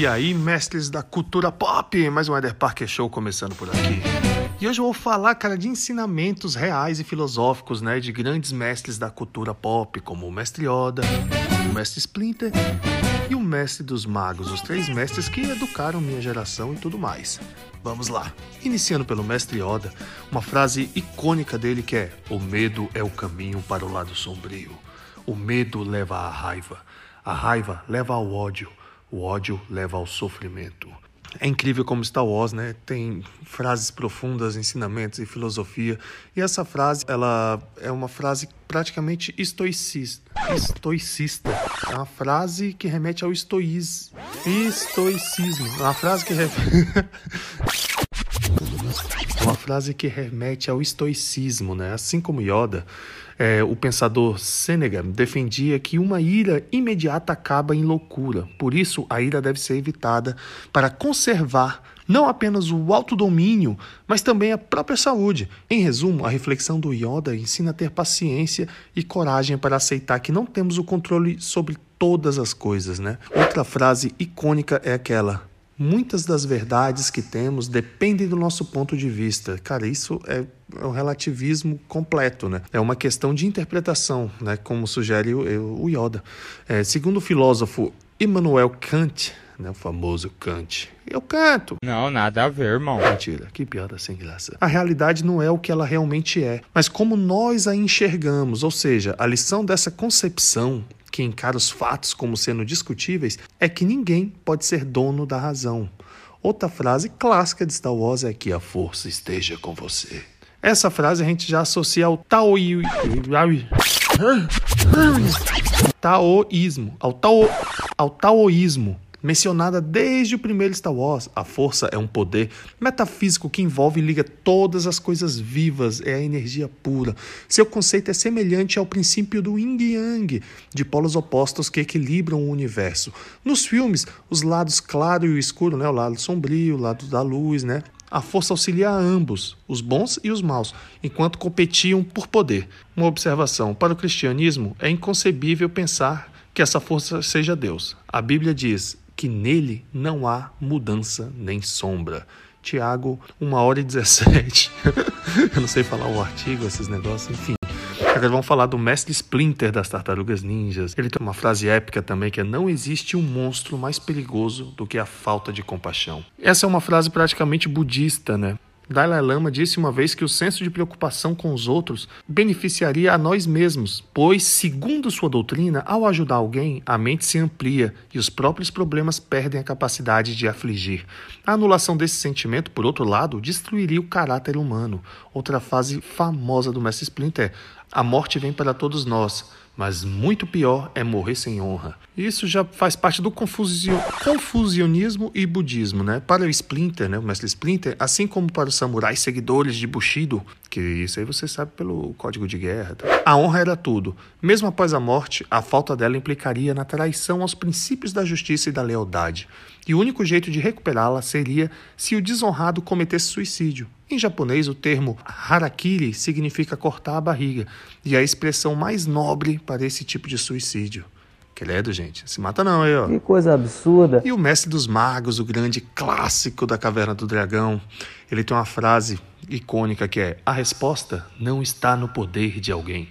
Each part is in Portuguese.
E aí, mestres da cultura pop, mais um Eder Parker Show começando por aqui. E hoje eu vou falar, cara, de ensinamentos reais e filosóficos, né, de grandes mestres da cultura pop, como o Mestre Yoda, o Mestre Splinter e o Mestre dos Magos, os três mestres que educaram minha geração e tudo mais. Vamos lá. Iniciando pelo Mestre Yoda, uma frase icônica dele que é: "O medo é o caminho para o lado sombrio. O medo leva à raiva, a raiva leva ao ódio." O ódio leva ao sofrimento. É incrível como Star Wars, né? Tem frases profundas, ensinamentos e filosofia. E essa frase, ela é uma frase praticamente estoicista. Estoicista. É uma frase que remete ao estoísmo. Estoicismo. É uma frase que É uma frase que remete ao estoicismo, né? Assim como Yoda, é, o pensador Seneca defendia que uma ira imediata acaba em loucura. Por isso, a ira deve ser evitada para conservar não apenas o autodomínio, mas também a própria saúde. Em resumo, a reflexão do Yoda ensina a ter paciência e coragem para aceitar que não temos o controle sobre todas as coisas, né? Outra frase icônica é aquela: muitas das verdades que temos dependem do nosso ponto de vista. Cara, isso é um relativismo completo, né? É uma questão de interpretação, né? Como sugere o, Yoda. É, segundo o filósofo Immanuel Kant, né, o famoso Kant. Eu canto. Não, nada a ver, irmão. Mentira, que piada sem graça. A realidade não é o que ela realmente é, mas como nós a enxergamos, ou seja, a lição dessa concepção que encara os fatos como sendo discutíveis é que ninguém pode ser dono da razão. Outra frase clássica de Star Wars é que a força esteja com você. Essa frase a gente já associa ao taoísmo, taoísmo, ao, tao, ao taoísmo, mencionada desde o primeiro Star Wars. A força é um poder metafísico que envolve e liga todas as coisas vivas, é a energia pura. Seu conceito é semelhante ao princípio do yin yang, de polos opostos que equilibram o universo. Nos filmes, os lados claro e o escuro, né, o lado sombrio, o lado da luz, né, a força auxilia a ambos, os bons e os maus, enquanto competiam por poder. Uma observação: para o cristianismo, é inconcebível pensar que essa força seja Deus. A Bíblia diz: que nele não há mudança nem sombra. Tiago, 1 hora e 17. Eu não sei falar o artigo, esses negócios, enfim. Agora vamos falar do mestre Splinter das Tartarugas Ninjas. Ele tem uma frase épica também que é: Não existe um monstro mais perigoso do que a falta de compaixão. Essa é uma frase praticamente budista, né? Dalai Lama disse uma vez que o senso de preocupação com os outros beneficiaria a nós mesmos, pois, segundo sua doutrina, ao ajudar alguém, a mente se amplia e os próprios problemas perdem a capacidade de afligir. A anulação desse sentimento, por outro lado, destruiria o caráter humano. Outra fase famosa do Mestre Splinter é: a morte vem para todos nós mas muito pior é morrer sem honra. Isso já faz parte do confusionismo e budismo, né? Para o Splinter, né, o mestre Splinter, assim como para os samurais seguidores de Bushido, que isso aí você sabe pelo código de guerra, tá? a honra era tudo. Mesmo após a morte, a falta dela implicaria na traição aos princípios da justiça e da lealdade. E o único jeito de recuperá-la seria se o desonrado cometesse suicídio. Em japonês, o termo harakiri significa cortar a barriga, e é a expressão mais nobre para esse tipo de suicídio. Credo, gente. Se mata não aí, ó. Que coisa absurda. E o Mestre dos Magos, o grande clássico da Caverna do Dragão, ele tem uma frase icônica que é: A resposta não está no poder de alguém.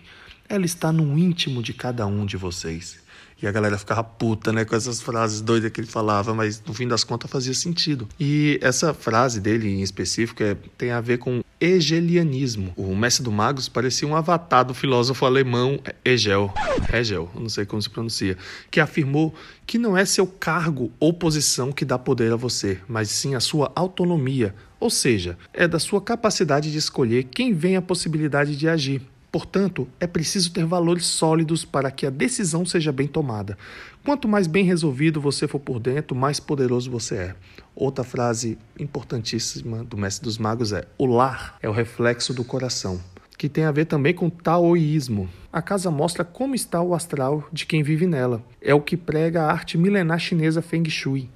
Ela está no íntimo de cada um de vocês. E a galera ficava puta, né, com essas frases doidas que ele falava, mas no fim das contas fazia sentido. E essa frase dele em específico é, tem a ver com hegelianismo. O mestre do Magos parecia um avatar do filósofo alemão Hegel, Hegel, não sei como se pronuncia, que afirmou que não é seu cargo ou posição que dá poder a você, mas sim a sua autonomia, ou seja, é da sua capacidade de escolher quem vem a possibilidade de agir. Portanto, é preciso ter valores sólidos para que a decisão seja bem tomada. Quanto mais bem resolvido você for por dentro, mais poderoso você é. Outra frase importantíssima do Mestre dos Magos é: O lar é o reflexo do coração, que tem a ver também com taoísmo. A casa mostra como está o astral de quem vive nela. É o que prega a arte milenar chinesa Feng Shui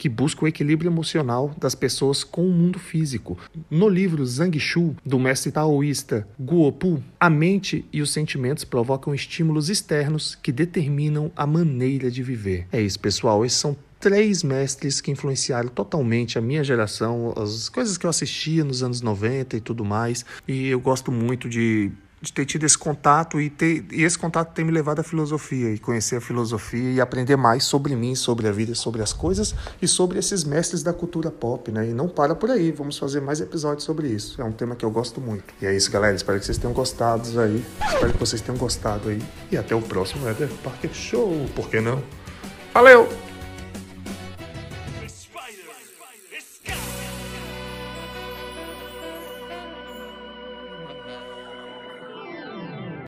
que busca o equilíbrio emocional das pessoas com o mundo físico. No livro Zhang Shu, do mestre taoísta Guopu, a mente e os sentimentos provocam estímulos externos que determinam a maneira de viver. É isso, pessoal. Esses são três mestres que influenciaram totalmente a minha geração, as coisas que eu assistia nos anos 90 e tudo mais. E eu gosto muito de de ter tido esse contato e, ter, e esse contato ter me levado à filosofia e conhecer a filosofia e aprender mais sobre mim, sobre a vida, sobre as coisas e sobre esses mestres da cultura pop, né? E não para por aí, vamos fazer mais episódios sobre isso. É um tema que eu gosto muito. E é isso, galera. Espero que vocês tenham gostado aí. Espero que vocês tenham gostado aí. E até o próximo Eder Parker Show. Por que não? Valeu!